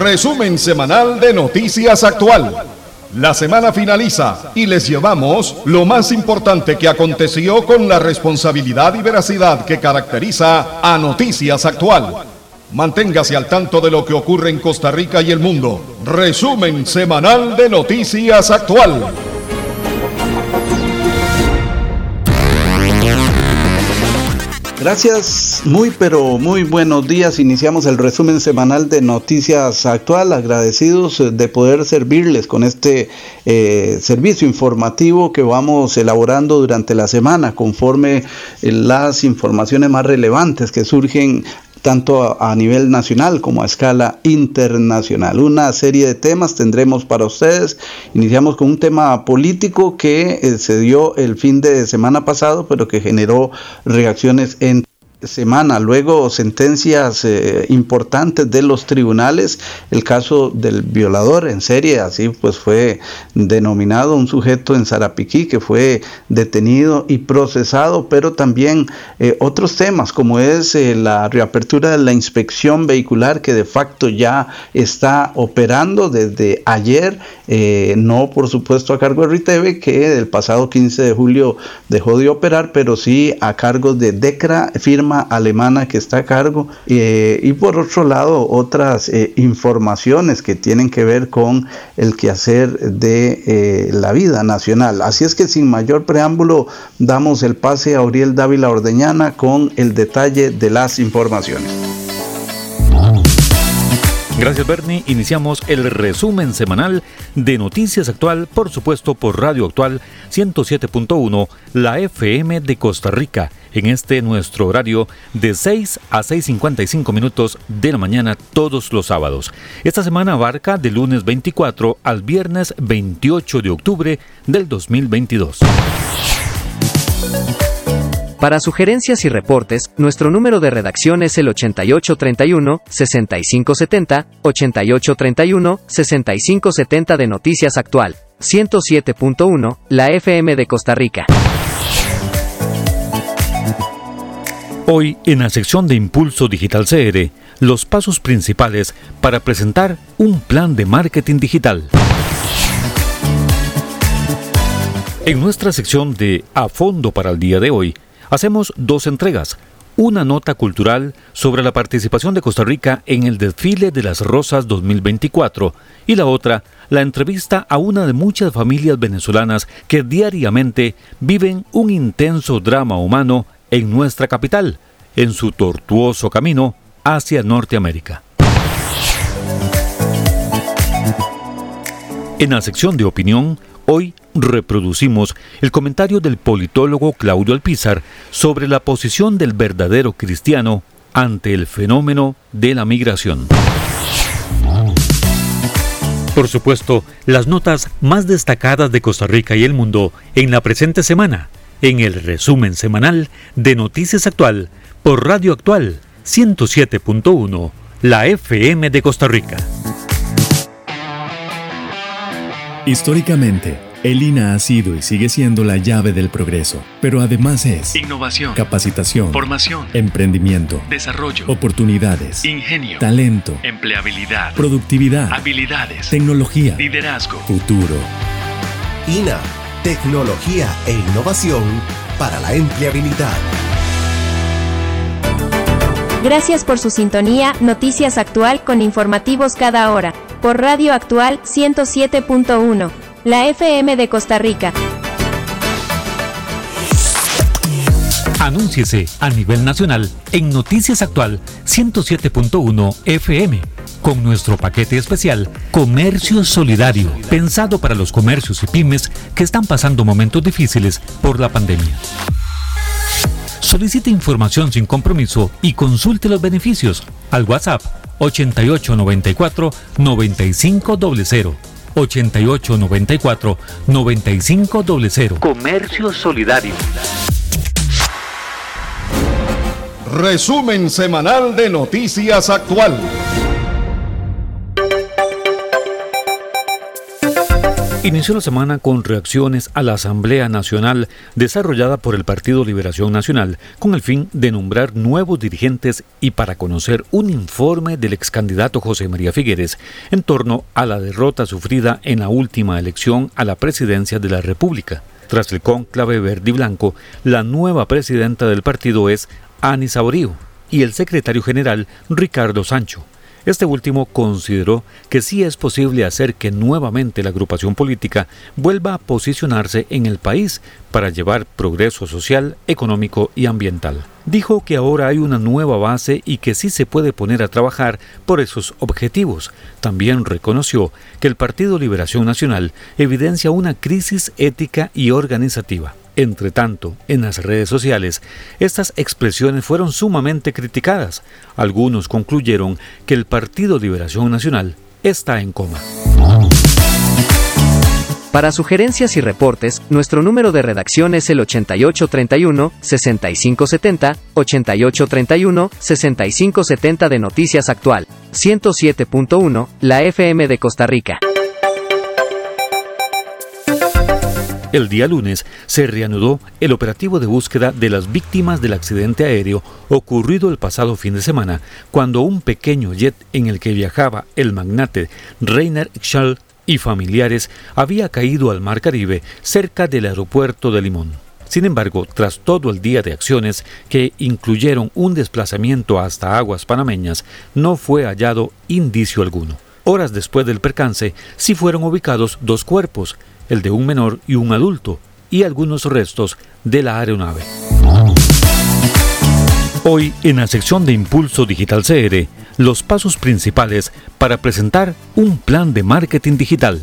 Resumen semanal de Noticias Actual. La semana finaliza y les llevamos lo más importante que aconteció con la responsabilidad y veracidad que caracteriza a Noticias Actual. Manténgase al tanto de lo que ocurre en Costa Rica y el mundo. Resumen semanal de Noticias Actual. Gracias, muy pero muy buenos días. Iniciamos el resumen semanal de Noticias Actual, agradecidos de poder servirles con este eh, servicio informativo que vamos elaborando durante la semana conforme las informaciones más relevantes que surgen tanto a, nivel nacional como a escala internacional. Una serie de temas tendremos para ustedes. Iniciamos con un tema político que eh, se dio el fin de semana pasado, pero que generó reacciones en semana, luego sentencias eh, importantes de los tribunales, el caso del violador en serie, así pues fue denominado un sujeto en Sarapiquí que fue detenido y procesado, pero también eh, otros temas como es eh, la reapertura de la inspección vehicular que de facto ya está operando desde ayer, no por supuesto a cargo de Riteve que el pasado 15 de julio dejó de operar, pero sí a cargo de DECRA, firma alemana que está a cargo eh, y por otro lado otras eh, informaciones que tienen que ver con el quehacer de eh, la vida nacional. Así es que sin mayor preámbulo damos el pase a Uriel Dávila Ordeñana con el detalle de las informaciones. Gracias Bernie. Iniciamos el resumen semanal de Noticias Actual, por supuesto por Radio Actual 107.1, la FM de Costa Rica, en este nuestro horario de 6 a 6.55 minutos de la mañana todos los sábados. Esta semana abarca de lunes 24 al viernes 28 de octubre del 2022. Para sugerencias y reportes, nuestro número de redacción es el 8831-6570, 8831-6570 de Noticias Actual, 107.1, la FM de Costa Rica. Hoy, en la sección de Impulso Digital CR, los pasos principales para presentar un plan de marketing digital. En nuestra sección de A Fondo para el día de hoy, hacemos dos entregas. Una nota cultural sobre la participación de Costa Rica en el desfile de las Rosas 2024 y la otra, la entrevista a una de muchas familias venezolanas que diariamente viven un intenso drama humano en nuestra capital, en su tortuoso camino hacia Norteamérica. En la sección de opinión, hoy reproducimos el comentario del politólogo Claudio Alpizar sobre la posición del verdadero cristiano ante el fenómeno de la migración. Por supuesto, las notas más destacadas de Costa Rica y el mundo en la presente semana, en el resumen semanal de Noticias Actual por Radio Actual 107.1, la FM de Costa Rica. Históricamente, el INA ha sido y sigue siendo la llave del progreso, pero además es innovación, capacitación, formación, emprendimiento, desarrollo, oportunidades, ingenio, talento, empleabilidad, productividad, habilidades, tecnología, liderazgo, futuro. INA, tecnología e innovación para la empleabilidad. Gracias por su sintonía, Noticias Actual con informativos cada hora, por Radio Actual 107.1 la FM de Costa Rica. Anúnciese a nivel nacional en Noticias Actual 107.1 FM con nuestro paquete especial Comercio Solidario, pensado para los comercios y pymes que están pasando momentos difíciles por la pandemia. Solicite información sin compromiso y consulte los beneficios al WhatsApp 8894 9500 8894 9500. Comercio Solidario. Resumen semanal de Noticias Actual. Inició la semana con reacciones a la Asamblea Nacional desarrollada por el Partido Liberación Nacional con el fin de nombrar nuevos dirigentes y para conocer un informe del ex candidato José María Figueres en torno a la derrota sufrida en la última elección a la presidencia de la República. Tras el conclave verde y blanco, la nueva presidenta del partido es Ani Saborío y el secretario general Ricardo Sancho. Este último consideró que sí es posible hacer que nuevamente la agrupación política vuelva a posicionarse en el país para llevar progreso social, económico y ambiental. Dijo que ahora hay una nueva base y que sí se puede poner a trabajar por esos objetivos. También reconoció que el Partido Liberación Nacional evidencia una crisis ética y organizativa. Entre tanto, en las redes sociales, estas expresiones fueron sumamente criticadas. Algunos concluyeron que el Partido Liberación Nacional está en coma. Para sugerencias y reportes, nuestro número de redacción es el 8831-6570, 8831-6570 de Noticias Actual, 107.1, la FM de Costa Rica. El día lunes se reanudó el operativo de búsqueda de las víctimas del accidente aéreo ocurrido el pasado fin de semana, cuando un pequeño jet en el que viajaba el magnate Rainer Schall y familiares había caído al Mar Caribe cerca del aeropuerto de Limón. Sin embargo, tras todo el día de acciones que incluyeron un desplazamiento hasta aguas panameñas, no fue hallado indicio alguno. Horas después del percance, sí fueron ubicados dos cuerpos, el de un menor y un adulto, y algunos restos de la aeronave. Hoy, en la sección de Impulso Digital CR, los pasos principales para presentar un plan de marketing digital.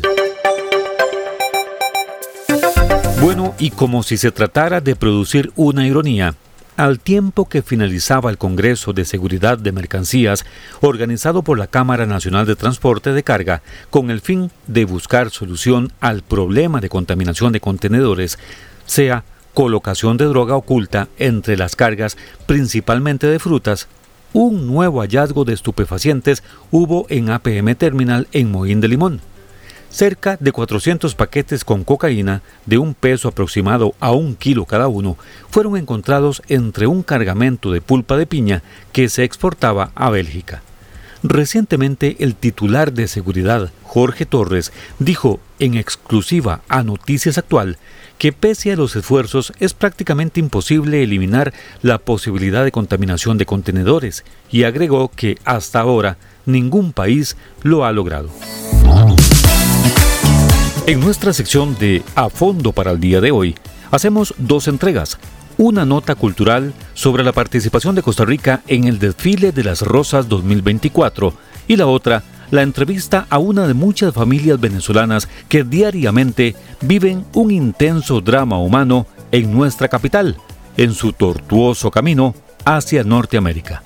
Bueno, y como si se tratara de producir una ironía, al tiempo que finalizaba el Congreso de Seguridad de Mercancías organizado por la Cámara Nacional de Transporte de Carga con el fin de buscar solución al problema de contaminación de contenedores, sea colocación de droga oculta entre las cargas principalmente de frutas, un nuevo hallazgo de estupefacientes hubo en APM Terminal en Moín de Limón Cerca de 400 paquetes con cocaína de un peso aproximado a un kilo cada uno fueron encontrados entre un cargamento de pulpa de piña que se exportaba a Bélgica. Recientemente el titular de seguridad, Jorge Torres, dijo en exclusiva a Noticias Actual que pese a los esfuerzos es prácticamente imposible eliminar la posibilidad de contaminación de contenedores y agregó que hasta ahora ningún país lo ha logrado. En nuestra sección de A Fondo para el día de hoy, hacemos dos entregas. Una nota cultural sobre la participación de Costa Rica en el desfile de las Rosas 2024 y la otra, la entrevista a una de muchas familias venezolanas que diariamente viven un intenso drama humano en nuestra capital, en su tortuoso camino hacia Norteamérica.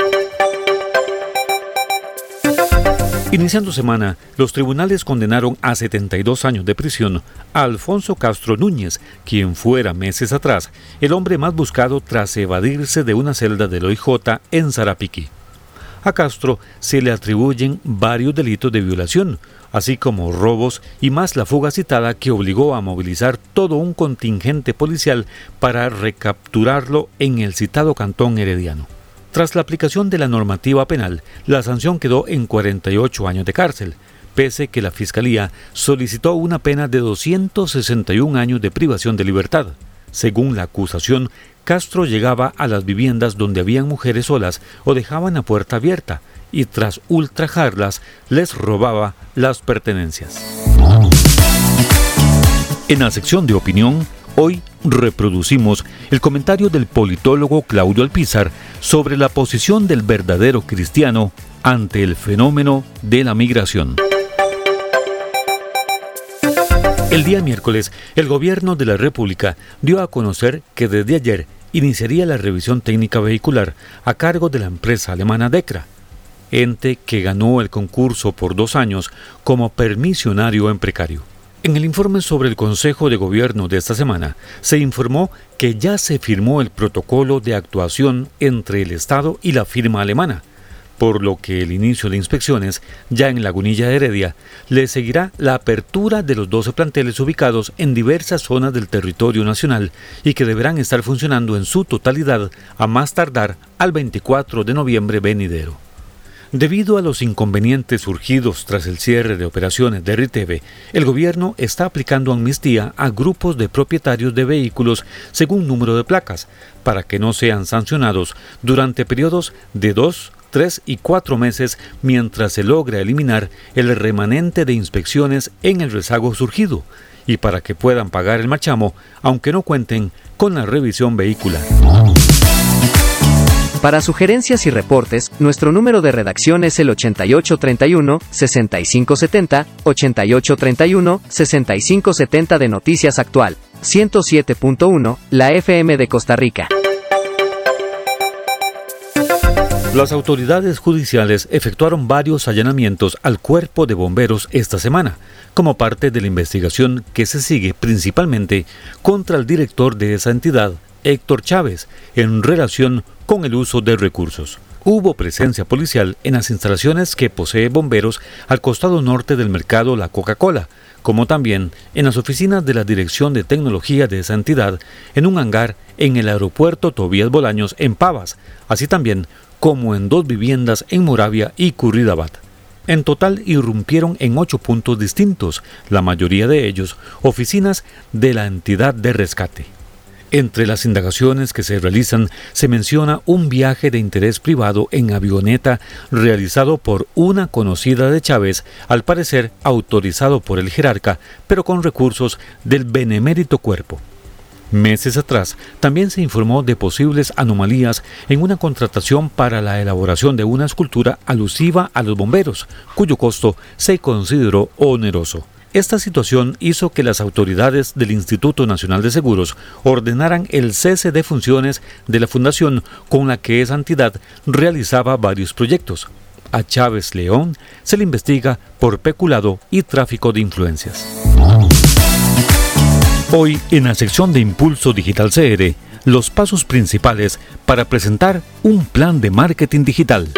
Iniciando semana, los tribunales condenaron a 72 años de prisión a Alfonso Castro Núñez, quien fuera meses atrás el hombre más buscado tras evadirse de una celda del OIJ en Zarapiquí. A Castro se le atribuyen varios delitos de violación, así como robos y más la fuga citada que obligó a movilizar todo un contingente policial para recapturarlo en el citado cantón herediano. Tras la aplicación de la normativa penal, la sanción quedó en 48 años de cárcel, pese que la Fiscalía solicitó una pena de 261 años de privación de libertad. Según la acusación, Castro llegaba a las viviendas donde habían mujeres solas o dejaban la puerta abierta y tras ultrajarlas les robaba las pertenencias. En la sección de opinión, Hoy reproducimos el comentario del politólogo Claudio Alpizar sobre la posición del verdadero cristiano ante el fenómeno de la migración. El día miércoles, el gobierno de la República dio a conocer que desde ayer iniciaría la revisión técnica vehicular a cargo de la empresa alemana DECRA, ente que ganó el concurso por dos años como permisionario en precario. En el informe sobre el Consejo de Gobierno de esta semana, se informó que ya se firmó el protocolo de actuación entre el Estado y la firma alemana. por lo que el inicio de inspecciones, ya en Lagunilla de Heredia, le seguirá la apertura de los 12 planteles ubicados en diversas zonas del territorio nacional y que deberán estar funcionando en su totalidad a más tardar al 24 de noviembre venidero. Debido a los inconvenientes surgidos tras el cierre de operaciones de RITEVE, el gobierno está aplicando amnistía a grupos de propietarios de vehículos según número de placas, para que no sean sancionados durante periodos de dos, tres y cuatro meses mientras se logra eliminar el remanente de inspecciones en el rezago surgido y para que puedan pagar el machamo aunque no cuenten con la revisión vehicular. Para sugerencias y reportes, nuestro número de redacción es el 8831-6570, 8831-6570 de Noticias Actual, 107.1, la FM de Costa Rica. Las autoridades judiciales efectuaron varios allanamientos al cuerpo de bomberos esta semana, como parte de la investigación que se sigue principalmente contra el director de esa entidad, Héctor Chávez, en relación con el uso de recursos. Hubo presencia policial en las instalaciones que posee bomberos al costado norte del mercado La Coca-Cola, como también en las oficinas de la Dirección de Tecnología de esa entidad, en un hangar en el aeropuerto Tobías Bolaños en Pavas, así también como en dos viviendas en Moravia y Curridabat. En total irrumpieron en ocho puntos distintos, la mayoría de ellos oficinas de la entidad de rescate. Entre las indagaciones que se realizan se menciona un viaje de interés privado en avioneta realizado por una conocida de Chávez, al parecer autorizado por el jerarca, pero con recursos del benemérito cuerpo. Meses atrás también se informó de posibles anomalías en una contratación para la elaboración de una escultura alusiva a los bomberos, cuyo costo se consideró oneroso. Esta situación hizo que las autoridades del Instituto Nacional de Seguros ordenaran el cese de funciones de la fundación con la que esa entidad realizaba varios proyectos. A Chávez León se le investiga por peculado y tráfico de influencias. Hoy, en la sección de Impulso Digital CR, los pasos principales para presentar un plan de marketing digital.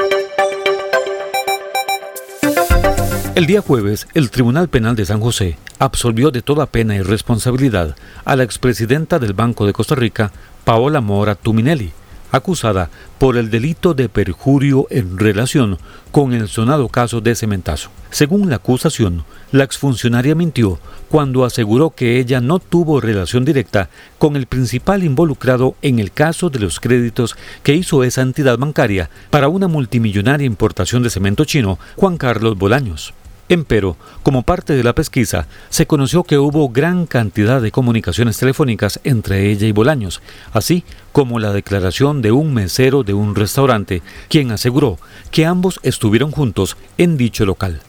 El día jueves, el Tribunal Penal de San José absolvió de toda pena y responsabilidad a la expresidenta del Banco de Costa Rica, Paola Mora Tuminelli, acusada por el delito de perjurio en relación con el sonado caso de cementazo. Según la acusación, la exfuncionaria mintió cuando aseguró que ella no tuvo relación directa con el principal involucrado en el caso de los créditos que hizo esa entidad bancaria para una multimillonaria importación de cemento chino, Juan Carlos Bolaños. Empero, como parte de la pesquisa, se conoció que hubo gran cantidad de comunicaciones telefónicas entre ella y Bolaños, así como la declaración de un mesero de un restaurante, quien aseguró que ambos estuvieron juntos en dicho local.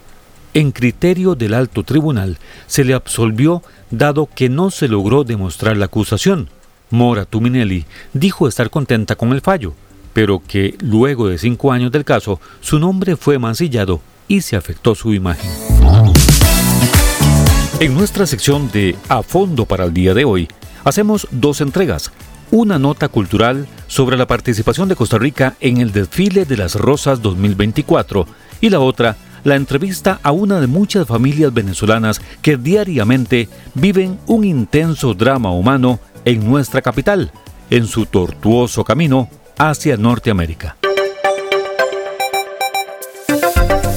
En criterio del alto tribunal, se le absolvió dado que no se logró demostrar la acusación. Mora Tuminelli dijo estar contenta con el fallo, pero que luego de cinco años del caso, su nombre fue mancillado y se afectó su imagen. En nuestra sección de A Fondo para el día de hoy, hacemos dos entregas. Una nota cultural sobre la participación de Costa Rica en el desfile de las Rosas 2024 y la otra, la entrevista a una de muchas familias venezolanas que diariamente viven un intenso drama humano en nuestra capital, en su tortuoso camino hacia Norteamérica.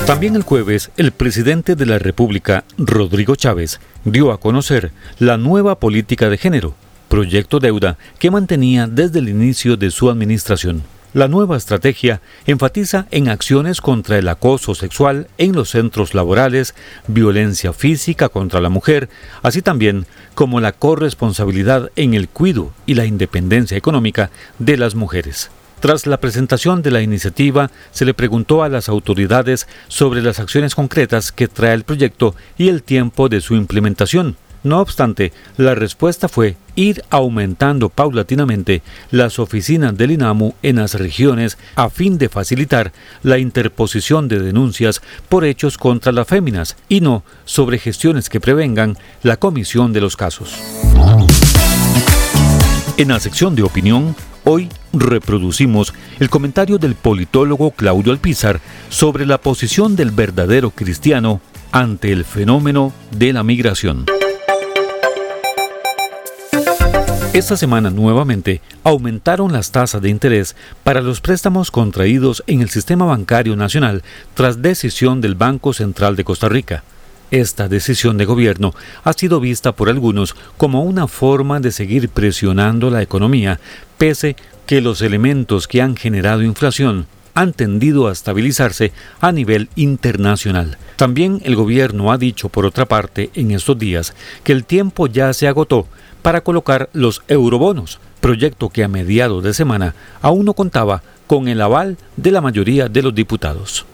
También el jueves, el presidente de la República, Rodrigo Chávez, dio a conocer la nueva política de género, proyecto deuda que mantenía desde el inicio de su administración. La nueva estrategia enfatiza en acciones contra el acoso sexual en los centros laborales, violencia física contra la mujer, así también como la corresponsabilidad en el cuidado y la independencia económica de las mujeres. Tras la presentación de la iniciativa, se le preguntó a las autoridades sobre las acciones concretas que trae el proyecto y el tiempo de su implementación. No obstante, la respuesta fue ir aumentando paulatinamente las oficinas del INAMU en las regiones a fin de facilitar la interposición de denuncias por hechos contra las féminas y no sobre gestiones que prevengan la comisión de los casos. En la sección de opinión, Hoy reproducimos el comentario del politólogo Claudio Alpizar sobre la posición del verdadero cristiano ante el fenómeno de la migración. Esta semana nuevamente aumentaron las tasas de interés para los préstamos contraídos en el sistema bancario nacional tras decisión del Banco Central de Costa Rica. Esta decisión de gobierno ha sido vista por algunos como una forma de seguir presionando la economía, pese que los elementos que han generado inflación han tendido a estabilizarse a nivel internacional. También el gobierno ha dicho, por otra parte, en estos días, que el tiempo ya se agotó para colocar los eurobonos, proyecto que a mediados de semana aún no contaba con el aval de la mayoría de los diputados.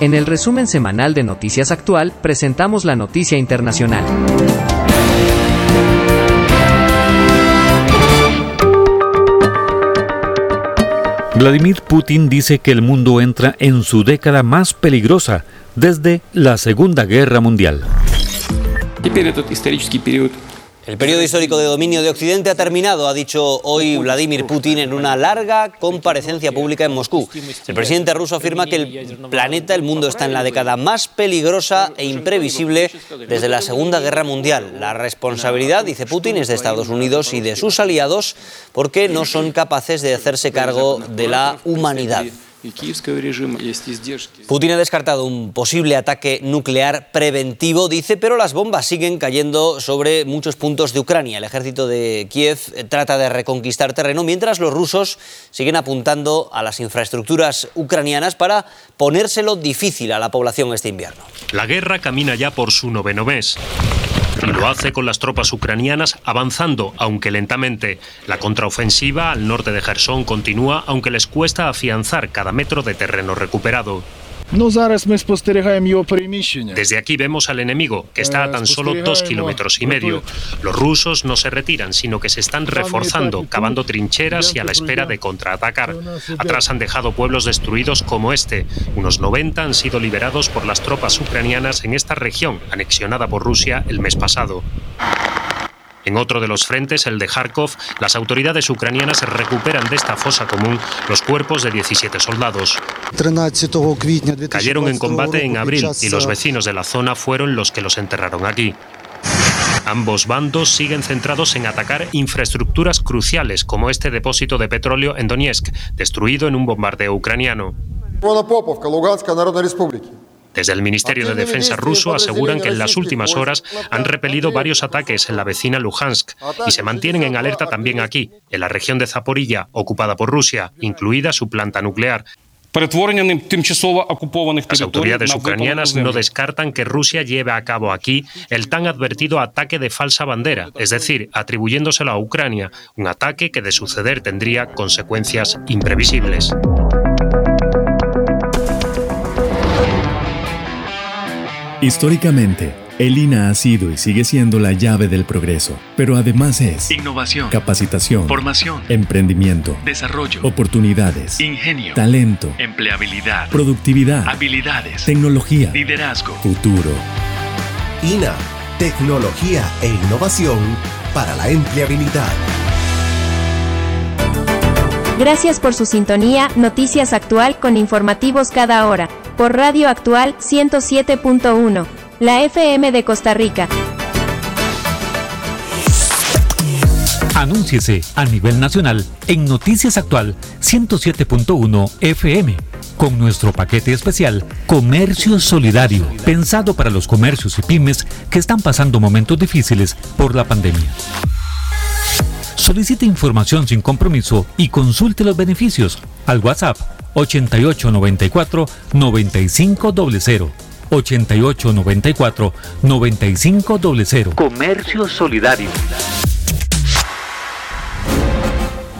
En el resumen semanal de Noticias Actual presentamos la noticia internacional. Vladimir Putin dice que el mundo entra en su década más peligrosa desde la Segunda Guerra Mundial. El periodo histórico de dominio de Occidente ha terminado, ha dicho hoy Vladimir Putin en una larga comparecencia pública en Moscú. El presidente ruso afirma que el planeta, el mundo, está en la década más peligrosa e imprevisible desde la Segunda Guerra Mundial. La responsabilidad, dice Putin, es de Estados Unidos y de sus aliados porque no son capaces de hacerse cargo de la humanidad. Putin ha descartado un posible ataque nuclear preventivo, dice, pero las bombas siguen cayendo sobre muchos puntos de Ucrania. El ejército de Kiev trata de reconquistar terreno, mientras los rusos siguen apuntando a las infraestructuras ucranianas para ponérselo difícil a la población este invierno. La guerra camina ya por su noveno mes. Y lo hace con las tropas ucranianas avanzando, aunque lentamente. La contraofensiva al norte de Gerson continúa, aunque les cuesta afianzar cada metro de terreno recuperado. Desde aquí vemos al enemigo, que está a tan solo dos kilómetros y medio. Los rusos no se retiran, sino que se están reforzando, cavando trincheras y a la espera de contraatacar. Atrás han dejado pueblos destruidos como este. Unos 90 han sido liberados por las tropas ucranianas en esta región, anexionada por Rusia el mes pasado. En otro de los frentes, el de Kharkov, las autoridades ucranianas recuperan de esta fosa común los cuerpos de 17 soldados. Cayeron en combate en abril y los vecinos de la zona fueron los que los enterraron aquí. Ambos bandos siguen centrados en atacar infraestructuras cruciales como este depósito de petróleo en Donetsk, destruido en un bombardeo ucraniano. Desde el Ministerio de Defensa ruso aseguran que en las últimas horas han repelido varios ataques en la vecina Luhansk y se mantienen en alerta también aquí, en la región de Zaporilla, ocupada por Rusia, incluida su planta nuclear. Las autoridades ucranianas no descartan que Rusia lleve a cabo aquí el tan advertido ataque de falsa bandera, es decir, atribuyéndoselo a Ucrania, un ataque que de suceder tendría consecuencias imprevisibles. Históricamente, el INA ha sido y sigue siendo la llave del progreso, pero además es innovación, capacitación, formación, emprendimiento, desarrollo, oportunidades, ingenio, talento, empleabilidad, productividad, habilidades, tecnología, liderazgo, futuro. INA, tecnología e innovación para la empleabilidad. Gracias por su sintonía, Noticias Actual con informativos cada hora, por Radio Actual 107.1, la FM de Costa Rica. Anúnciese a nivel nacional en Noticias Actual 107.1 FM con nuestro paquete especial Comercio Solidario, pensado para los comercios y pymes que están pasando momentos difíciles por la pandemia. Solicite información sin compromiso y consulte los beneficios al WhatsApp 8894 9500. 8894 9500. Comercio Solidario.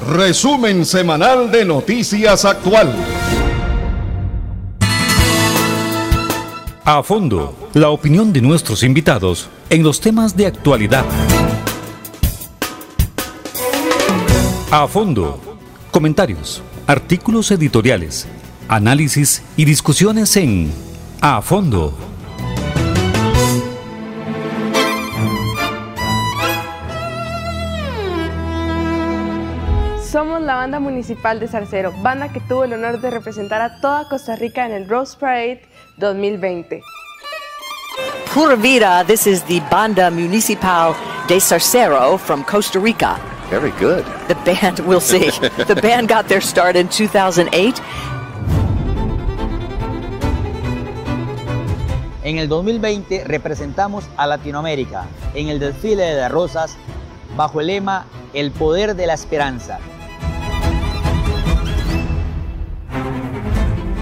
Resumen semanal de Noticias Actual. A fondo, la opinión de nuestros invitados en los temas de actualidad. A fondo. Comentarios, artículos editoriales, análisis y discusiones en A fondo. la banda municipal de Zarcero, banda que tuvo el honor de representar a toda Costa Rica en el Rose Parade 2020. Pura vida, this is the Banda Municipal de Zarcero from Costa Rica. Very good. The band, we'll see. the band got their start in 2008. En el 2020 representamos a Latinoamérica en el desfile de las rosas bajo el lema El poder de la esperanza.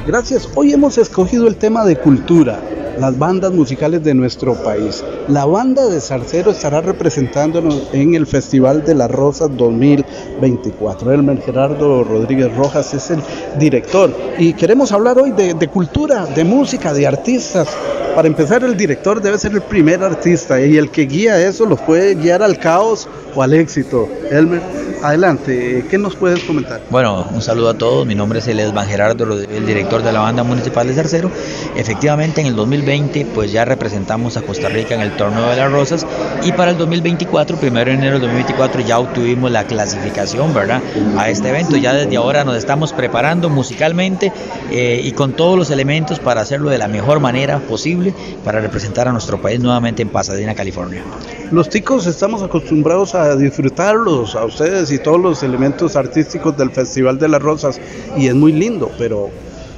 Gracias. Hoy hemos escogido el tema de cultura, las bandas musicales de nuestro país. La banda de Zarcero estará representándonos en el Festival de las Rosas 2024. Elmer Gerardo Rodríguez Rojas es el director y queremos hablar hoy de, de cultura, de música, de artistas. Para empezar, el director debe ser el primer artista y el que guía eso los puede guiar al caos o al éxito. Elmer, adelante, ¿qué nos puedes comentar? Bueno, un saludo a todos. Mi nombre es Elesban Gerardo, el director de la banda municipal de Zarcero. Efectivamente, en el 2020, pues ya representamos a Costa Rica en el torneo de las Rosas y para el 2024, primero de enero del 2024, ya obtuvimos la clasificación, ¿verdad? A este evento. Ya desde ahora nos estamos preparando musicalmente eh, y con todos los elementos para hacerlo de la mejor manera posible para representar a nuestro país nuevamente en Pasadena, California. Los ticos estamos acostumbrados a disfrutarlos, a ustedes y todos los elementos artísticos del Festival de las Rosas y es muy lindo, pero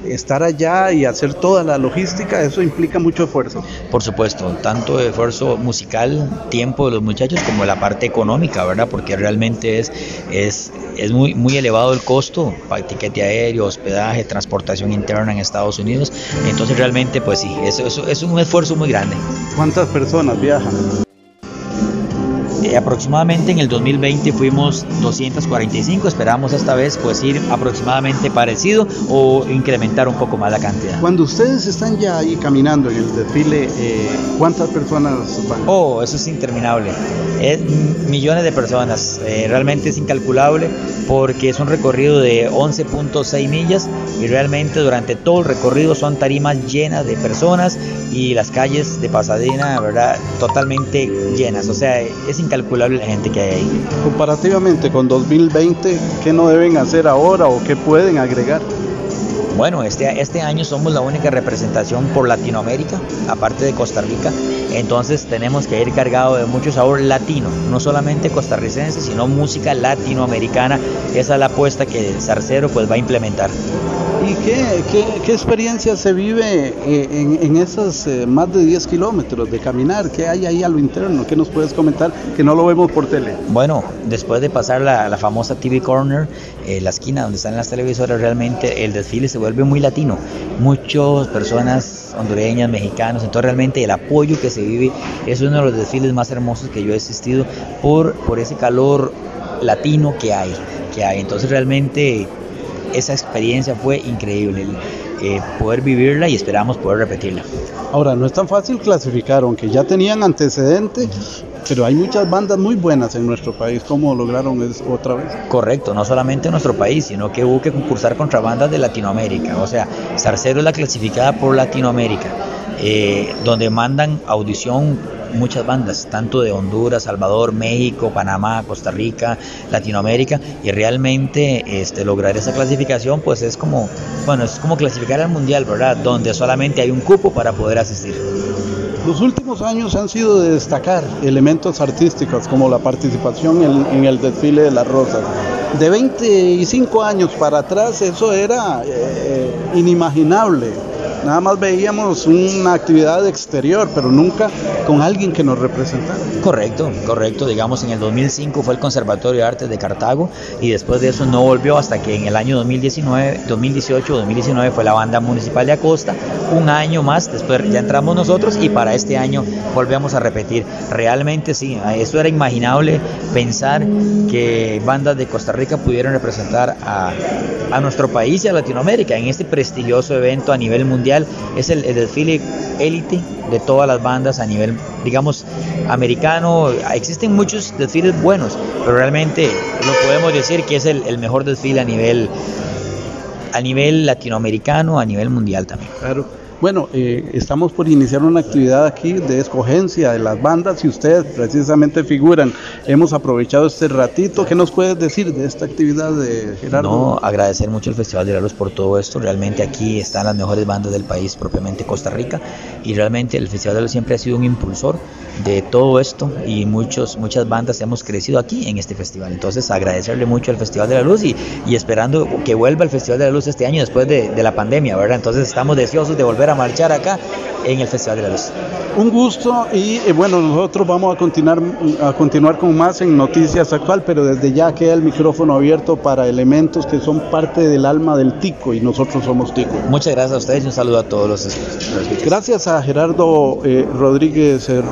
estar allá y hacer toda la logística, eso implica mucho esfuerzo. Por supuesto, tanto esfuerzo musical, tiempo de los muchachos, como la parte económica, ¿verdad? Porque realmente es, es, es muy, muy elevado el costo, tiquete aéreo, hospedaje, transportación interna en Estados Unidos. Entonces realmente, pues sí, eso, eso es un esfuerzo muy grande. ¿Cuántas personas viajan? Eh, aproximadamente en el 2020 fuimos 245, esperamos esta vez pues ir aproximadamente parecido o incrementar un poco más la cantidad. Cuando ustedes están ya ahí caminando en el desfile, eh, ¿cuántas personas van? Oh, eso es interminable, es millones de personas, eh, realmente es incalculable porque es un recorrido de 11.6 millas y realmente durante todo el recorrido son tarimas llenas de personas y las calles de Pasadena, ¿verdad? Totalmente llenas, o sea, es incalculable la gente que hay ahí. Comparativamente con 2020, ¿qué no deben hacer ahora o qué pueden agregar? Bueno, este, este año somos la única representación por Latinoamérica, aparte de Costa Rica, entonces tenemos que ir cargado de mucho sabor latino, no solamente costarricense, sino música latinoamericana. Esa es la apuesta que Zarcero pues va a implementar. ¿Y qué, qué, qué experiencia se vive eh, en, en esos eh, más de 10 kilómetros de caminar? ¿Qué hay ahí a lo interno? ¿Qué nos puedes comentar que no lo vemos por tele? Bueno, después de pasar la, la famosa TV Corner, eh, la esquina donde están las televisoras, realmente el desfile se vuelve muy latino. Muchas personas hondureñas, mexicanos, entonces realmente el apoyo que se vive es uno de los desfiles más hermosos que yo he asistido por, por ese calor latino que hay, que hay. Entonces realmente esa experiencia fue increíble, eh, poder vivirla y esperamos poder repetirla. Ahora, no es tan fácil clasificar, aunque ya tenían antecedentes, pero hay muchas bandas muy buenas en nuestro país. ¿Cómo lograron eso otra vez? Correcto, no solamente en nuestro país, sino que hubo que concursar contra bandas de Latinoamérica. O sea, Zarcero es la clasificada por Latinoamérica, eh, donde mandan audición muchas bandas, tanto de Honduras, Salvador, México, Panamá, Costa Rica, Latinoamérica, y realmente este, lograr esa clasificación, pues es como, bueno, es como clasificar al mundial, ¿verdad? Donde solamente hay un cupo para poder asistir. Los últimos años han sido de destacar elementos artísticos como la participación en, el desfile de las rosas. De 25 años para atrás eso era eh, inimaginable. Nada más veíamos una actividad exterior, pero nunca con alguien que nos representara. Correcto, correcto. Digamos, en el 2005 fue el Conservatorio de Artes de Cartago y después de eso no volvió hasta que en el año 2019, 2018 o 2019 fue la banda municipal de Acosta. Un año más, después ya entramos nosotros y para este año volvemos a repetir. Realmente sí, eso era imaginable pensar que bandas de Costa Rica pudieran representar a, a nuestro país y a Latinoamérica en este prestigioso evento a nivel mundial es el, desfile élite de todas las bandas a nivel, digamos, americano. Existen muchos desfiles buenos, pero realmente lo podemos decir que es el, el mejor desfile a nivel, a nivel latinoamericano, a nivel mundial también. Claro. Bueno, eh, estamos por iniciar una actividad aquí de escogencia de las bandas y ustedes precisamente figuran. Hemos aprovechado este ratito. ¿Qué nos puedes decir de esta actividad de Gerardo? No, agradecer mucho al Festival de la Luz por todo esto. Realmente aquí están las mejores bandas del país, propiamente Costa Rica, y realmente el Festival de siempre ha sido un impulsor de todo esto y muchos, muchas bandas hemos crecido aquí en este festival. Entonces agradecerle mucho al Festival de la Luz y, y esperando que vuelva el Festival de la Luz este año después de, de la pandemia, ¿verdad? Entonces estamos deseosos de volver a marchar acá en el Festival de la Luz. Un gusto y eh, bueno, nosotros vamos a continuar, a continuar con más en Noticias Actual, pero desde ya queda el micrófono abierto para elementos que son parte del alma del tico y nosotros somos tico. Muchas gracias a ustedes y un saludo a todos los, Gracias a Gerardo eh, Rodríguez eh,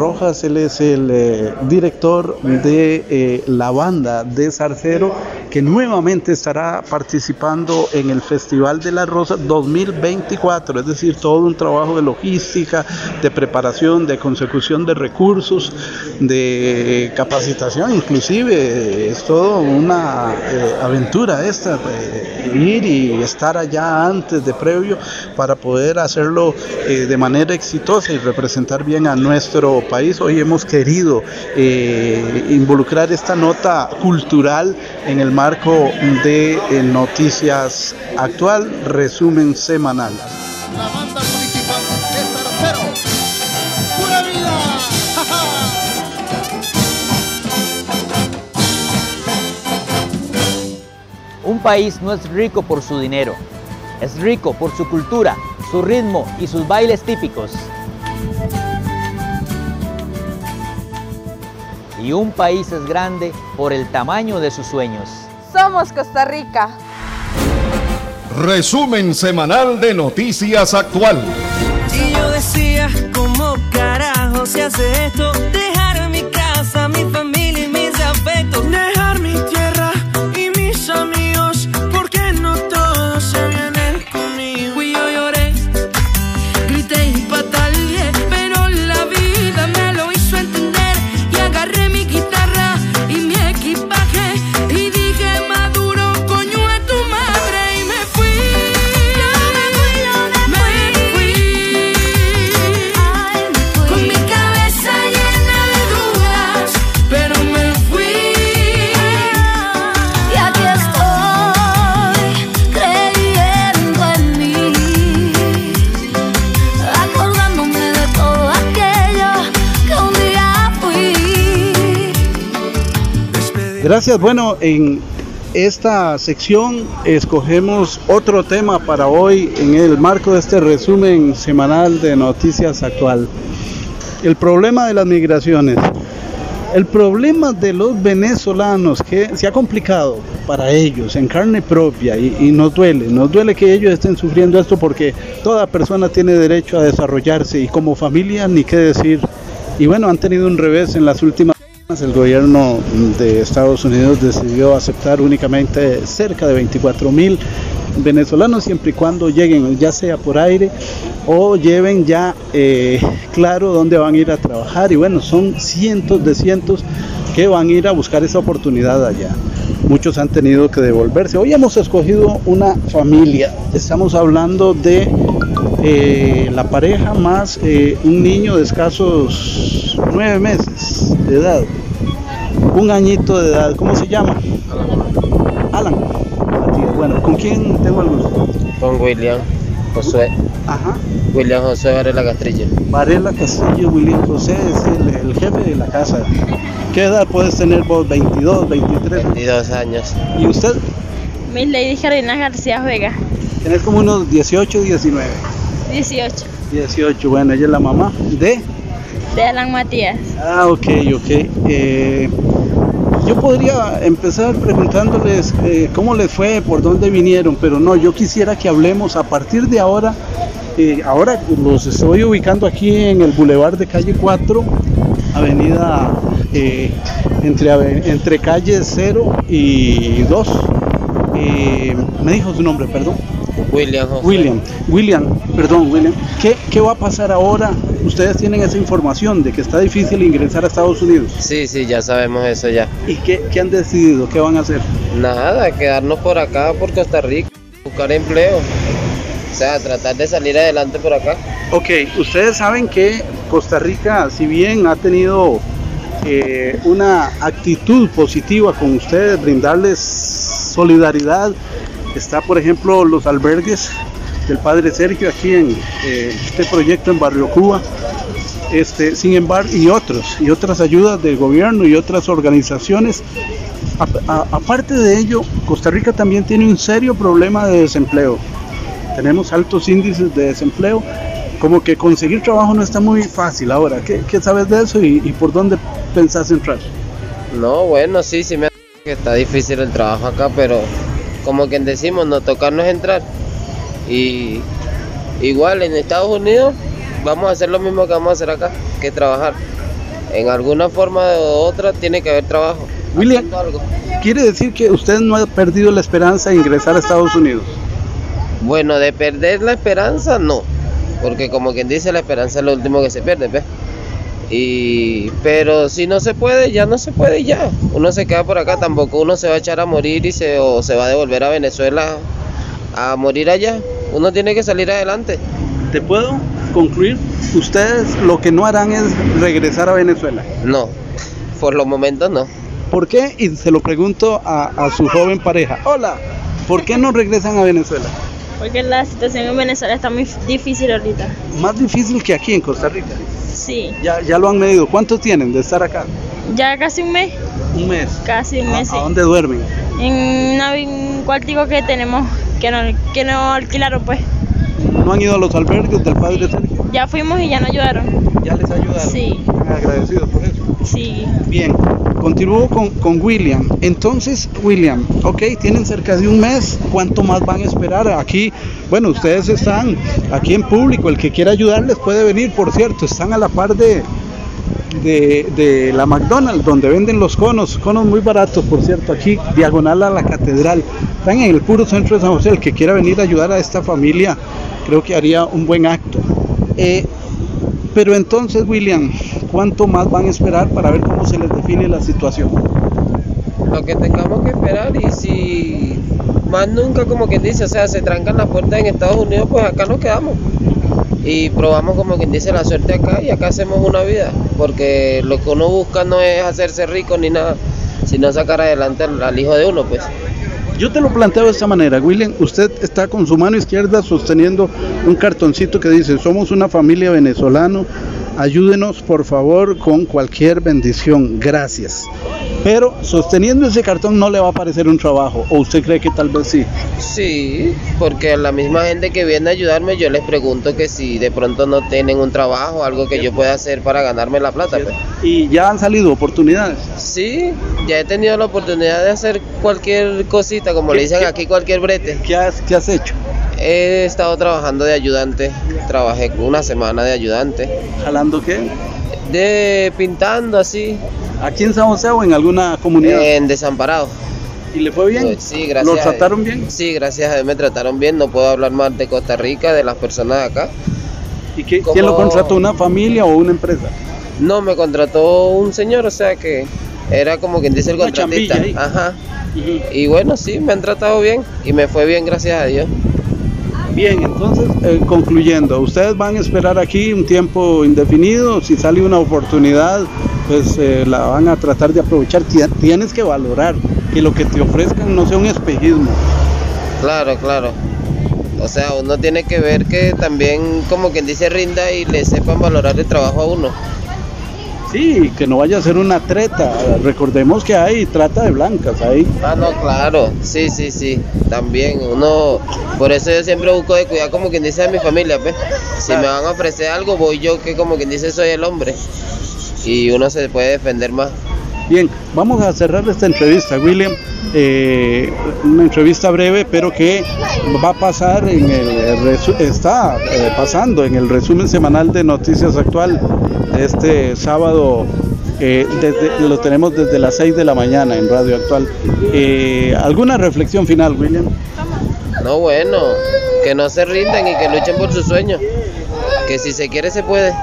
Él es el eh, director de eh, la banda de Zarcero que nuevamente estará participando en el Festival de la Rosa 2024, es decir, todo un trabajo de logística, de preparación, de consecución de recursos, de capacitación, inclusive es todo una eh, aventura esta, ir y estar allá antes de previo para poder hacerlo eh, de manera exitosa y representar bien a nuestro país. Hoy hemos querido eh, involucrar esta nota cultural en el marco de eh, Noticias Actual, resumen semanal. La banda municipal. ¡Pura vida! Un país no es rico por su dinero, es rico por su cultura, su ritmo y sus bailes típicos. Y un país es grande por el tamaño de sus sueños. Somos Costa Rica. Resumen semanal de Noticias Actual. Y yo decía, ¿cómo carajo se hace esto? Gracias. Bueno, en esta sección escogemos otro tema para hoy en el marco de este resumen semanal de Noticias Actual. El problema de las migraciones. El problema de los venezolanos que se ha complicado para ellos en carne propia y, y nos duele, nos duele que ellos estén sufriendo esto porque toda persona tiene derecho a desarrollarse y como familia ni qué decir. Y bueno, han tenido un revés en las últimas. El gobierno de Estados Unidos decidió aceptar únicamente cerca de 24 mil venezolanos siempre y cuando lleguen ya sea por aire o lleven ya eh, claro dónde van a ir a trabajar. Y bueno son cientos de cientos que van a ir a buscar esa oportunidad allá. Muchos han tenido que devolverse. Hoy hemos escogido una familia. Estamos hablando de eh, la pareja más eh, un niño de escasos nueve meses de edad un añito de edad ¿cómo se llama? Alan Matías. Bueno, ¿con quién tengo el gusto? Con William Josué. Ajá. William Josué Varela Castrillo. Varela Castillo, William José es el, el jefe de la casa. ¿Qué edad puedes tener vos? ¿22, 23? 22 años. ¿Y usted? Miss Lady Carolina García Vega, Tenés como unos 18, 19. 18, 18, bueno, ella es la mamá de... de Alan Matías. Ah, ok, ok. Eh, yo podría empezar preguntándoles eh, cómo les fue, por dónde vinieron, pero no, yo quisiera que hablemos a partir de ahora. eh, ahora los estoy ubicando aquí en el Boulevard de Calle 4, Avenida eh, entre, entre calle 0 y 2. Eh, me dijo su nombre, perdón. William Josué. William, William, perdón, William, ¿qué, ¿qué va a pasar ahora? Ustedes tienen esa información de que está difícil ingresar a Estados Unidos. Sí, sí, ya sabemos eso ya. ¿Y qué, qué han decidido? ¿Qué van a hacer? Nada, quedarnos por acá, por Costa Rica, buscar empleo. O sea, tratar de salir adelante por acá. Ok, ustedes saben que Costa Rica, si bien ha tenido eh, una actitud positiva con ustedes, brindarles solidaridad, está por ejemplo los albergues del Padre Sergio aquí en eh, este proyecto en Barrio Cuba, este, sin embargo, y otros, y otras ayudas del gobierno y otras organizaciones. Aparte de ello, Costa Rica también tiene un serio problema de desempleo. Tenemos altos índices de desempleo, como que conseguir trabajo no está muy fácil ahora. ¿Qué, qué sabes de eso y, y por dónde pensás entrar? No, bueno, sí, sí me que está difícil el trabajo acá, pero como quien decimos, no tocarnos entrar. Y igual en Estados Unidos vamos a hacer lo mismo que vamos a hacer acá, que trabajar. En alguna forma u otra tiene que haber trabajo. William, algo. quiere decir que usted no ha perdido la esperanza de ingresar a Estados Unidos. Bueno, de perder la esperanza, no. Porque como quien dice, la esperanza es lo último que se pierde, ¿ves? Y, pero si no se puede, ya no se puede ya. Uno se queda por acá, tampoco uno se va a echar a morir y se, o se va a devolver a Venezuela a morir allá. Uno tiene que salir adelante. ¿Te puedo concluir? Ustedes lo que no harán es regresar a Venezuela. No, por los momentos no. ¿Por qué? Y se lo pregunto a, a su joven pareja. Hola, ¿por qué no regresan a Venezuela? Porque la situación en Venezuela está muy difícil ahorita. Más difícil que aquí en Costa Rica. Sí. Ya, ya lo han medido. ¿Cuánto tienen de estar acá? Ya casi un mes. Un mes. Casi un mes, ¿A sí. dónde duermen? En una- un cuartico que tenemos, que no, que no alquilaron, pues. ¿No han ido a los albergues del Padre Sergio? Ya fuimos y ya nos ayudaron. ¿Ya les ayudaron? Sí. Agradecidos por eso. Sí. Bien, continúo con, con William. Entonces, William, ok, tienen cerca de un mes. ¿Cuánto más van a esperar? Aquí, bueno, ustedes están aquí en público. El que quiera ayudarles puede venir, por cierto. Están a la par de, de, de la McDonald's, donde venden los conos. Conos muy baratos, por cierto, aquí, diagonal a la catedral. Están en el puro centro de San José. El que quiera venir a ayudar a esta familia, creo que haría un buen acto. Eh, pero entonces, William, ¿cuánto más van a esperar para ver cómo se les define la situación? Lo que tengamos que esperar y si más nunca como quien dice, o sea, se trancan las puertas en Estados Unidos, pues acá nos quedamos. Y probamos como quien dice la suerte acá y acá hacemos una vida. Porque lo que uno busca no es hacerse rico ni nada, sino sacar adelante al, hijo de uno, pues. Yo te lo planteo de esta manera, William. Usted está con su mano izquierda sosteniendo un cartoncito que dice, somos una familia venezolana, ayúdenos por favor con cualquier bendición, gracias. Pero sosteniendo ese cartón no le va a aparecer un trabajo, o usted cree que tal vez sí. Sí, porque a la misma gente que viene a ayudarme yo les pregunto que si de pronto no tienen un trabajo, algo que yo pueda hacer para ganarme la plata. Pues. Y ya han salido oportunidades. Sí, ya he tenido la oportunidad de hacer cualquier cosita, como le dicen aquí, cualquier brete. ¿Qué has, qué has hecho? He estado trabajando de ayudante, trabajé una semana de ayudante. ¿Jalando qué? De pintando así. ¿Aquí en San José o en alguna comunidad? En Desamparado. ¿Y le fue bien? Pues sí, gracias. ¿Lo trataron bien? Sí, gracias a Dios me trataron bien. No puedo hablar mal de Costa Rica, de las personas de acá. ¿Y qué- quién lo contrató? ¿Una familia o una empresa? No, me contrató un señor, o sea que era como quien dice el contratista. Ajá. Y bueno, sí, me han tratado bien y me fue bien, gracias a Dios. Bien, entonces, eh, concluyendo, ustedes van a esperar aquí un tiempo indefinido, si sale una oportunidad, pues eh, la van a tratar de aprovechar. Ti- Tienes que valorar que lo que te ofrezcan no sea un espejismo. Claro, claro. O sea, uno tiene que ver que también, como quien dice, rinda y le sepan valorar el trabajo a uno. Sí, que no vaya a ser una treta. Recordemos que hay trata de blancas ahí. Ah, no, claro. Sí, sí, sí. También uno, por eso yo siempre busco de cuidar como quien dice a mi familia, pues. Si me van a ofrecer algo, voy yo que como quien dice soy el hombre. Y uno se puede defender más. Bien, vamos a cerrar esta entrevista, William. Eh, una entrevista breve, pero que va a pasar en el está eh, pasando en el resumen semanal de Noticias Actual de este sábado. eh, lo tenemos desde las 6 de la mañana en Radio Actual. Eh, ¿Alguna reflexión final, William? No, bueno, que no se rindan y que luchen por sus sueños. Que si se quiere, se puede.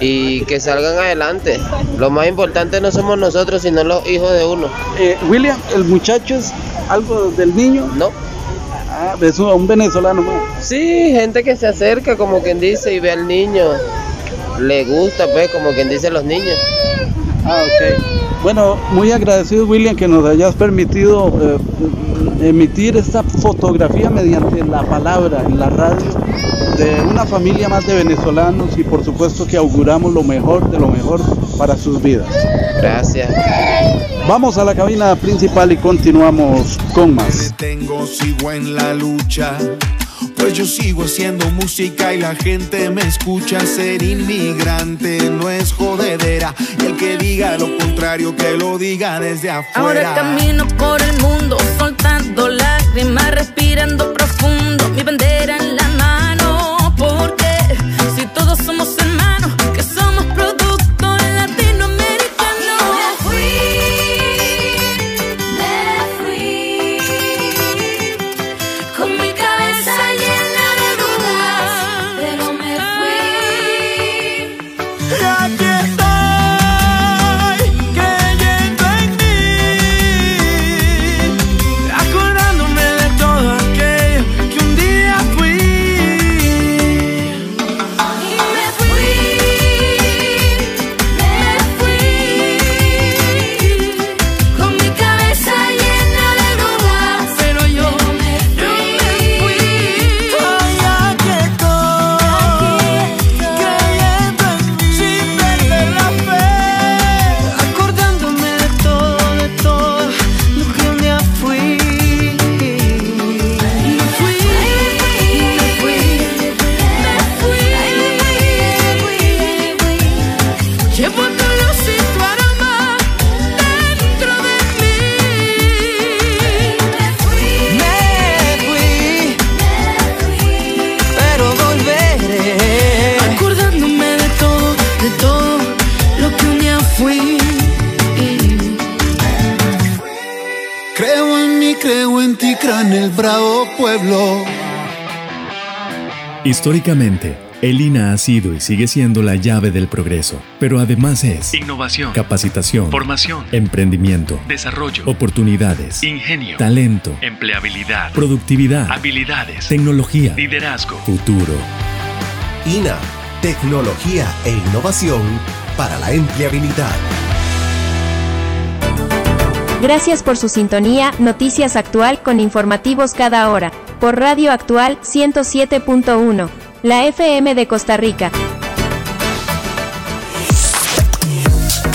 Y que salgan adelante. Lo más importante no somos nosotros, sino los hijos de uno. Eh, William, ¿el muchacho es algo del niño? No. Ah, es un venezolano más. Sí, gente que se acerca, como quien dice, y ve al niño. Le gusta, pues, como quien dice los niños. Ah, ok. Bueno, muy agradecido William que nos hayas permitido eh, emitir esta fotografía mediante la palabra en la radio de una familia más de venezolanos y por supuesto que auguramos lo mejor de lo mejor para sus vidas. Gracias. Vamos a la cabina principal y continuamos con más. Tengo, sigo en la lucha. Pues yo sigo haciendo música y la gente me escucha. Ser inmigrante no es jodedera. Y el que diga lo contrario, que lo diga desde Ahora afuera. camino por el mundo, soltando lágrimas, respirando profundo, mi bandera Históricamente, el INA ha sido y sigue siendo la llave del progreso, pero además es Innovación. capacitación, Formación. emprendimiento, Desarrollo. oportunidades, Ingenio. talento, Empleabilidad. productividad, Habilidades. tecnología, Liderazgo. futuro. INA, tecnología e innovación para la empleabilidad. Gracias por su sintonía, Noticias Actual con informativos cada hora, por Radio Actual 107.1, la FM de Costa Rica.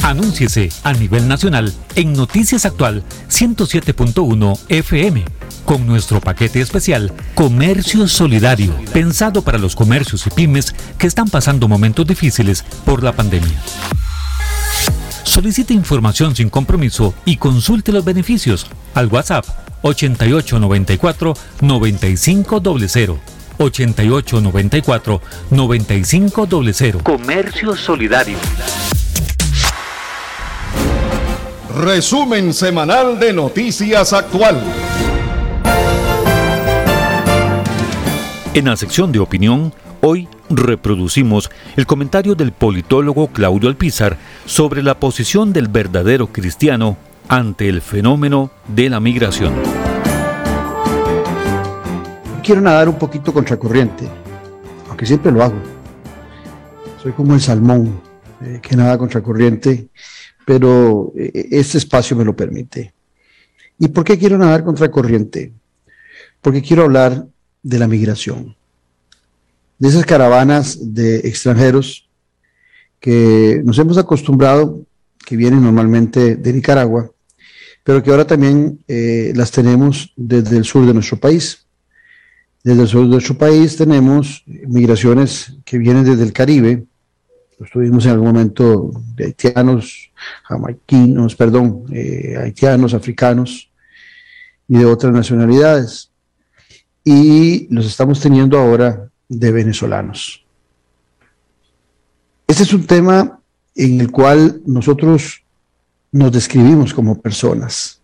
Anúnciese a nivel nacional en Noticias Actual 107.1 FM con nuestro paquete especial Comercio Solidario, pensado para los comercios y pymes que están pasando momentos difíciles por la pandemia. Solicite información sin compromiso y consulte los beneficios al WhatsApp 8894 9500 8894 9500 Comercio Solidario. Resumen semanal de Noticias Actual. En la sección de opinión, hoy reproducimos el comentario del politólogo Claudio Alpizar sobre la posición del verdadero cristiano ante el fenómeno de la migración. Quiero nadar un poquito contracorriente, aunque siempre lo hago. Soy como el salmón eh, que nada contracorriente, pero eh, este espacio me lo permite. ¿Y por qué quiero nadar contracorriente? Porque quiero hablar de la migración, de esas caravanas de extranjeros que nos hemos acostumbrado, que vienen normalmente de Nicaragua, pero que ahora también eh, las tenemos desde el sur de nuestro país. Desde el sur de nuestro país tenemos migraciones que vienen desde el Caribe. Los tuvimos en algún momento de haitianos, jamaiquinos, perdón, eh, haitianos, africanos y de otras nacionalidades. Y los estamos teniendo ahora de venezolanos. Este es un tema en el cual nosotros nos describimos como personas.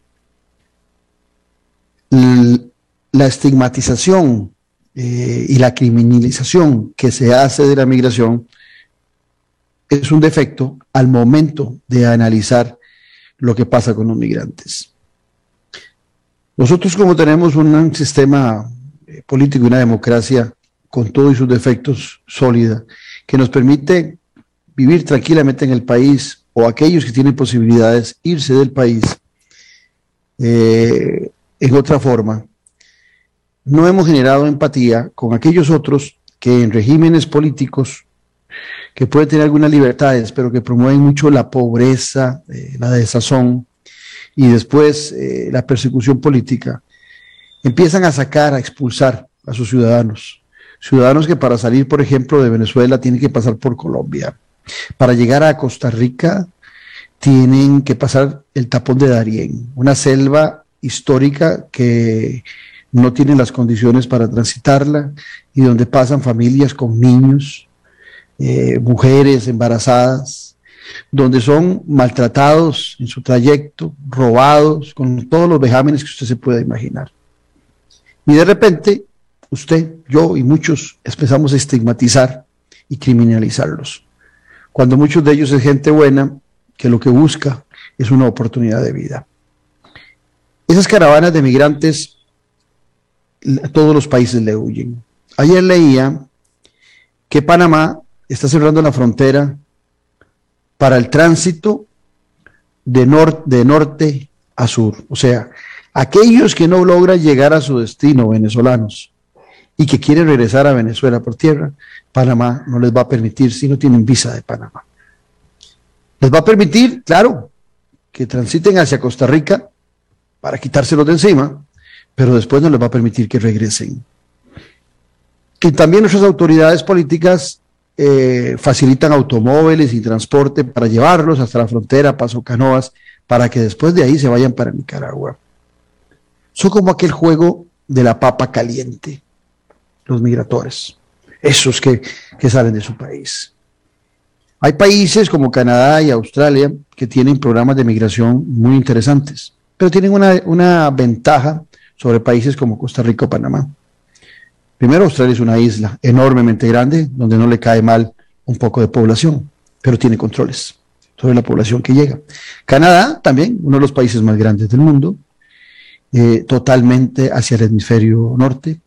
La estigmatización eh, y la criminalización que se hace de la migración es un defecto al momento de analizar lo que pasa con los migrantes. Nosotros como tenemos un sistema eh, político y una democracia con todos sus defectos sólida, que nos permite vivir tranquilamente en el país o aquellos que tienen posibilidades irse del país eh, en otra forma, no hemos generado empatía con aquellos otros que en regímenes políticos que pueden tener algunas libertades, pero que promueven mucho la pobreza, eh, la desazón y después eh, la persecución política, empiezan a sacar, a expulsar a sus ciudadanos. Ciudadanos que para salir, por ejemplo, de Venezuela tienen que pasar por Colombia. Para llegar a Costa Rica tienen que pasar el tapón de Darién, una selva histórica que no tiene las condiciones para transitarla y donde pasan familias con niños, eh, mujeres embarazadas, donde son maltratados en su trayecto, robados, con todos los vejámenes que usted se pueda imaginar. Y de repente, usted, yo y muchos empezamos a estigmatizar y criminalizarlos, cuando muchos de ellos es gente buena que lo que busca es una oportunidad de vida. Esas caravanas de migrantes, todos los países le huyen. Ayer leía que Panamá está cerrando la frontera para el tránsito de, de norte a sur. O sea, aquellos que no logran llegar a su destino, venezolanos, y que quieren regresar a Venezuela por tierra, Panamá no les va a permitir si no tienen visa de Panamá. Les va a permitir, claro, que transiten hacia Costa Rica para quitárselos de encima, pero después no les va a permitir que regresen. Que también nuestras autoridades políticas eh, facilitan automóviles y transporte para llevarlos hasta la frontera, Paso Canoas, para que después de ahí se vayan para Nicaragua. Son como aquel juego de la papa caliente, los migradores, esos que, que salen de su país. Hay países como Canadá y Australia que tienen programas de migración muy interesantes, pero tienen una, una ventaja sobre países como Costa Rica o Panamá. Primero, Australia es una isla enormemente grande donde no le cae mal un poco de población, pero tiene controles sobre la población que llega. Canadá también, uno de los países más grandes del mundo, eh, totalmente hacia el hemisferio norte,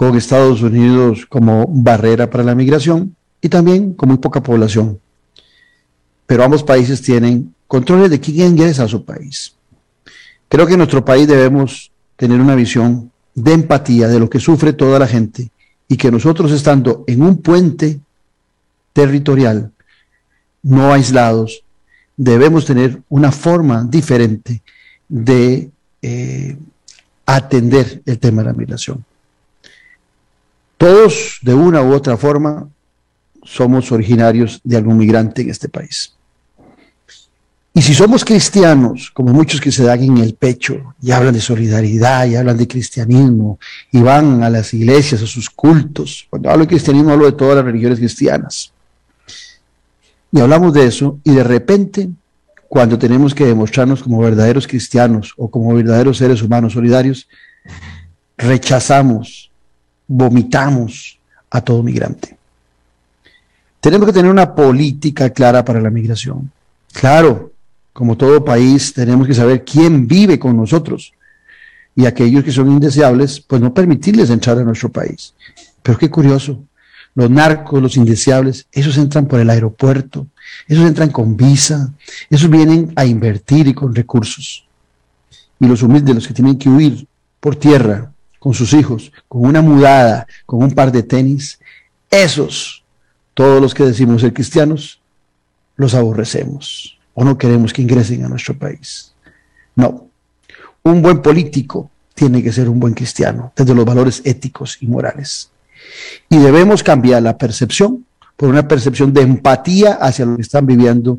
con Estados Unidos como barrera para la migración y también con muy poca población. Pero ambos países tienen controles de quién ingresa a su país. Creo que en nuestro país debemos tener una visión de empatía de lo que sufre toda la gente y que nosotros estando en un puente territorial, no aislados, debemos tener una forma diferente de eh, atender el tema de la migración. Todos, de una u otra forma, somos originarios de algún migrante en este país. Y si somos cristianos, como muchos que se dan en el pecho y hablan de solidaridad y hablan de cristianismo y van a las iglesias, a sus cultos, cuando hablo de cristianismo hablo de todas las religiones cristianas. Y hablamos de eso y de repente, cuando tenemos que demostrarnos como verdaderos cristianos o como verdaderos seres humanos solidarios, rechazamos, vomitamos a todo migrante. Tenemos que tener una política clara para la migración. Claro, como todo país, tenemos que saber quién vive con nosotros. Y aquellos que son indeseables, pues no permitirles entrar a nuestro país. Pero qué curioso, los narcos, los indeseables, esos entran por el aeropuerto, esos entran con visa, esos vienen a invertir y con recursos. Y los humildes, los que tienen que huir por tierra, con sus hijos, con una mudada, con un par de tenis, esos, todos los que decimos ser cristianos, los aborrecemos o no queremos que ingresen a nuestro país. No, un buen político tiene que ser un buen cristiano, desde los valores éticos y morales. Y debemos cambiar la percepción por una percepción de empatía hacia lo que están viviendo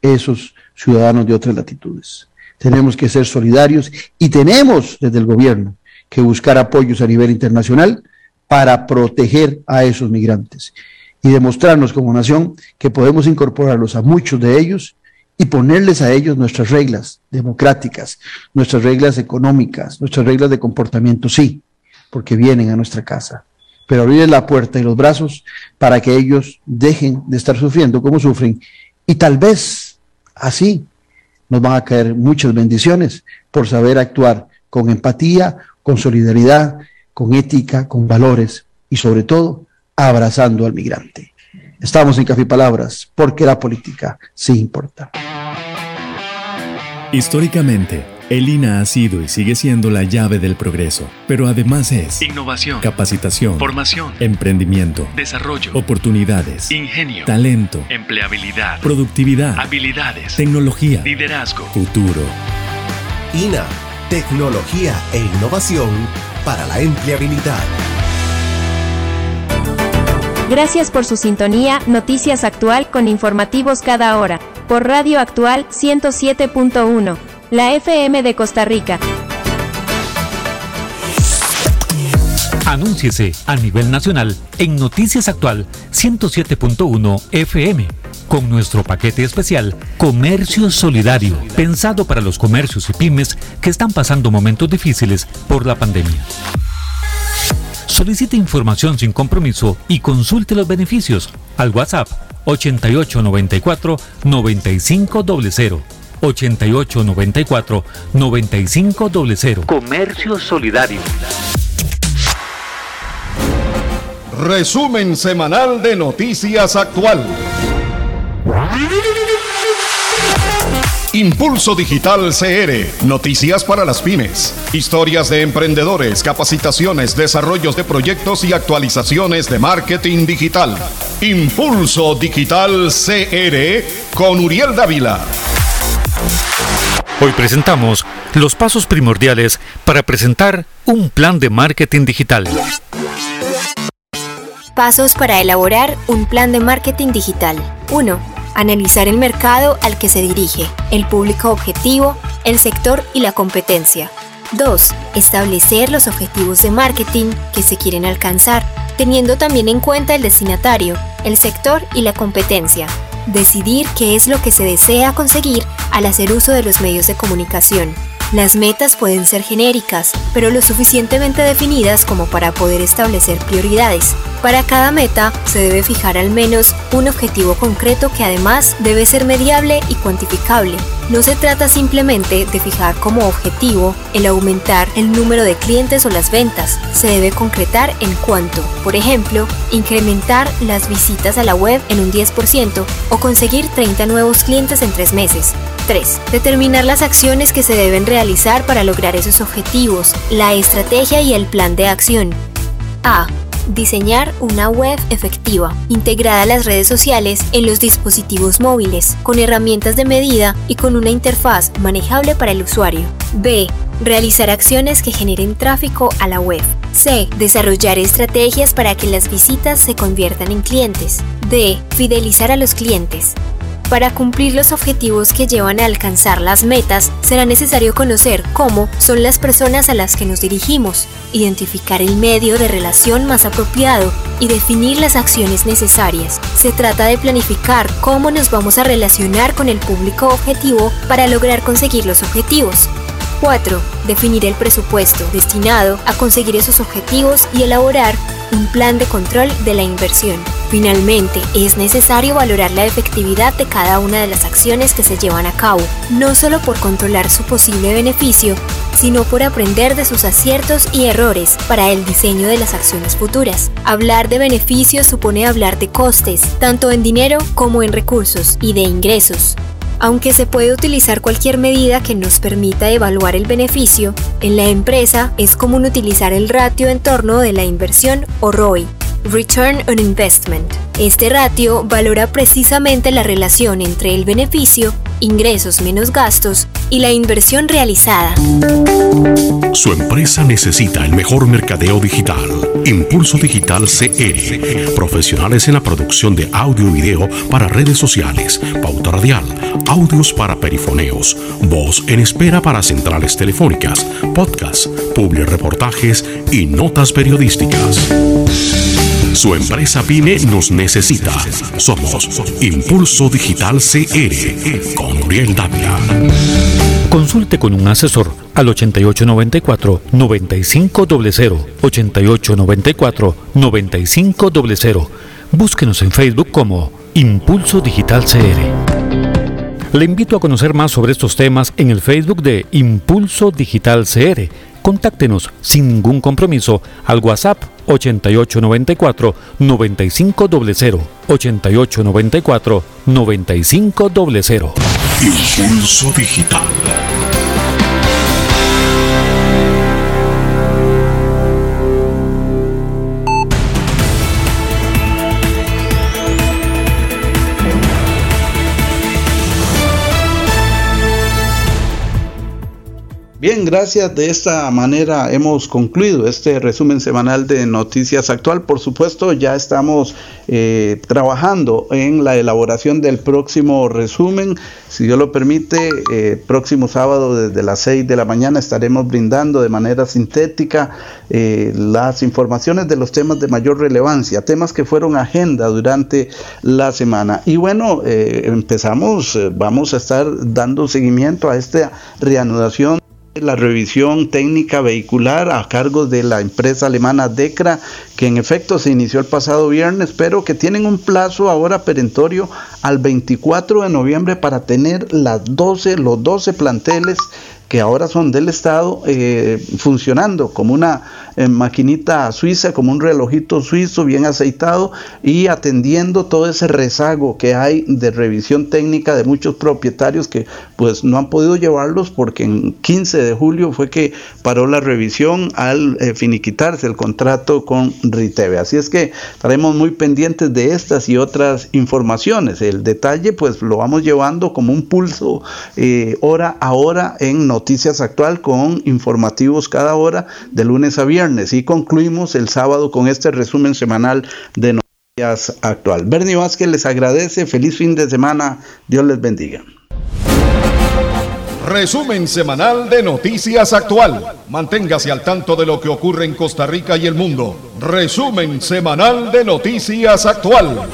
esos ciudadanos de otras latitudes. Tenemos que ser solidarios y tenemos desde el gobierno que buscar apoyos a nivel internacional para proteger a esos migrantes y demostrarnos como nación que podemos incorporarlos a muchos de ellos y ponerles a ellos nuestras reglas democráticas, nuestras reglas económicas, nuestras reglas de comportamiento, sí, porque vienen a nuestra casa. Pero abrirles la puerta y los brazos para que ellos dejen de estar sufriendo como sufren y tal vez así nos van a caer muchas bendiciones por saber actuar con empatía, con solidaridad, con ética, con valores y sobre todo abrazando al migrante. Estamos en Café Palabras porque la política sí importa. Históricamente, el INA ha sido y sigue siendo la llave del progreso, pero además es Innovación. capacitación, Formación. emprendimiento, Desarrollo. oportunidades, Ingenio. talento, Empleabilidad. productividad, Habilidades. tecnología, Liderazgo. futuro. INA, tecnología e innovación para la empleabilidad. Gracias por su sintonía, Noticias Actual con informativos cada hora, por Radio Actual 107.1, la FM de Costa Rica. Anúnciese a nivel nacional en Noticias Actual 107.1 FM con nuestro paquete especial Comercio Solidario, pensado para los comercios y pymes que están pasando momentos difíciles por la pandemia. Solicite información sin compromiso y consulte los beneficios al WhatsApp 8894 9500. 8894 9500. Comercio Solidario. Resumen semanal de Noticias Actual. Impulso Digital CR, noticias para las pymes, historias de emprendedores, capacitaciones, desarrollos de proyectos y actualizaciones de marketing digital. Impulso Digital CR con Uriel Dávila. Hoy presentamos los pasos primordiales para presentar un plan de marketing digital. Pasos para elaborar un plan de marketing digital. 1. Analizar el mercado al que se dirige, el público objetivo, el sector y la competencia. 2. Establecer los objetivos de marketing que se quieren alcanzar, teniendo también en cuenta el destinatario, el sector y la competencia. Decidir qué es lo que se desea conseguir al hacer uso de los medios de comunicación. Las metas pueden ser genéricas, pero lo suficientemente definidas como para poder establecer prioridades. Para cada meta se debe fijar al menos un objetivo concreto que además debe ser mediable y cuantificable. No se trata simplemente de fijar como objetivo el aumentar el número de clientes o las ventas, se debe concretar en cuanto, por ejemplo, incrementar las visitas a la web en un 10% o conseguir 30 nuevos clientes en tres meses. 3. Determinar las acciones que se deben realizar para lograr esos objetivos, la estrategia y el plan de acción. A. Diseñar una web efectiva, integrada a las redes sociales en los dispositivos móviles, con herramientas de medida y con una interfaz manejable para el usuario. B. Realizar acciones que generen tráfico a la web. C. Desarrollar estrategias para que las visitas se conviertan en clientes. D. Fidelizar a los clientes. Para cumplir los objetivos que llevan a alcanzar las metas, será necesario conocer cómo son las personas a las que nos dirigimos, identificar el medio de relación más apropiado y definir las acciones necesarias. Se trata de planificar cómo nos vamos a relacionar con el público objetivo para lograr conseguir los objetivos. 4. Definir el presupuesto destinado a conseguir esos objetivos y elaborar un plan de control de la inversión. Finalmente, es necesario valorar la efectividad de cada una de las acciones que se llevan a cabo, no solo por controlar su posible beneficio, sino por aprender de sus aciertos y errores para el diseño de las acciones futuras. Hablar de beneficios supone hablar de costes, tanto en dinero como en recursos y de ingresos. Aunque se puede utilizar cualquier medida que nos permita evaluar el beneficio, en la empresa es común utilizar el ratio en torno de la inversión o ROI, Return on Investment. Este ratio valora precisamente la relación entre el beneficio, ingresos menos gastos, y la inversión realizada. Su empresa necesita el mejor mercadeo digital. Impulso Digital CR. Profesionales en la producción de audio y video para redes sociales, pauta radial, audios para perifoneos, voz en espera para centrales telefónicas, podcasts, reportajes y notas periodísticas. Su empresa PYME nos necesita. Somos Impulso Digital CR con Uriel Dávila. Consulte con un asesor al 8894-9500, 8894-9500. Búsquenos en Facebook como Impulso Digital CR. Le invito a conocer más sobre estos temas en el Facebook de Impulso Digital CR Contáctenos sin ningún compromiso al WhatsApp 8894 9500 8894 9500. Impulso Digital. Bien, gracias. De esta manera hemos concluido este resumen semanal de Noticias Actual. Por supuesto, ya estamos eh, trabajando en la elaboración del próximo resumen. Si Dios lo permite, eh, próximo sábado desde las 6 de la mañana estaremos brindando de manera sintética eh, las informaciones de los temas de mayor relevancia, temas que fueron agenda durante la semana. Y bueno, empezamos, vamos a estar dando seguimiento a esta reanudación la revisión técnica vehicular a cargo de la empresa alemana DECRA, que en efecto se inició el pasado viernes, pero que tienen un plazo ahora perentorio al 24 de noviembre para tener las 12, los 12 planteles que ahora son del Estado, eh, funcionando como una eh, maquinita suiza, como un relojito suizo bien aceitado y atendiendo todo ese rezago que hay de revisión técnica de muchos propietarios que pues no han podido llevarlos porque en 15 de julio fue que paró la revisión al eh, finiquitarse el contrato con Riteve. Así es que estaremos muy pendientes de estas y otras informaciones. El detalle pues lo vamos llevando como un pulso hora a hora en Noticias Actual con informativos cada hora de lunes a viernes y concluimos el sábado con este resumen semanal de Noticias Actual. Bernie Vázquez les agradece, feliz fin de semana, Dios les bendiga. Resumen semanal de Noticias Actual. Manténgase al tanto de lo que ocurre en Costa Rica y el mundo. Resumen semanal de Noticias Actual.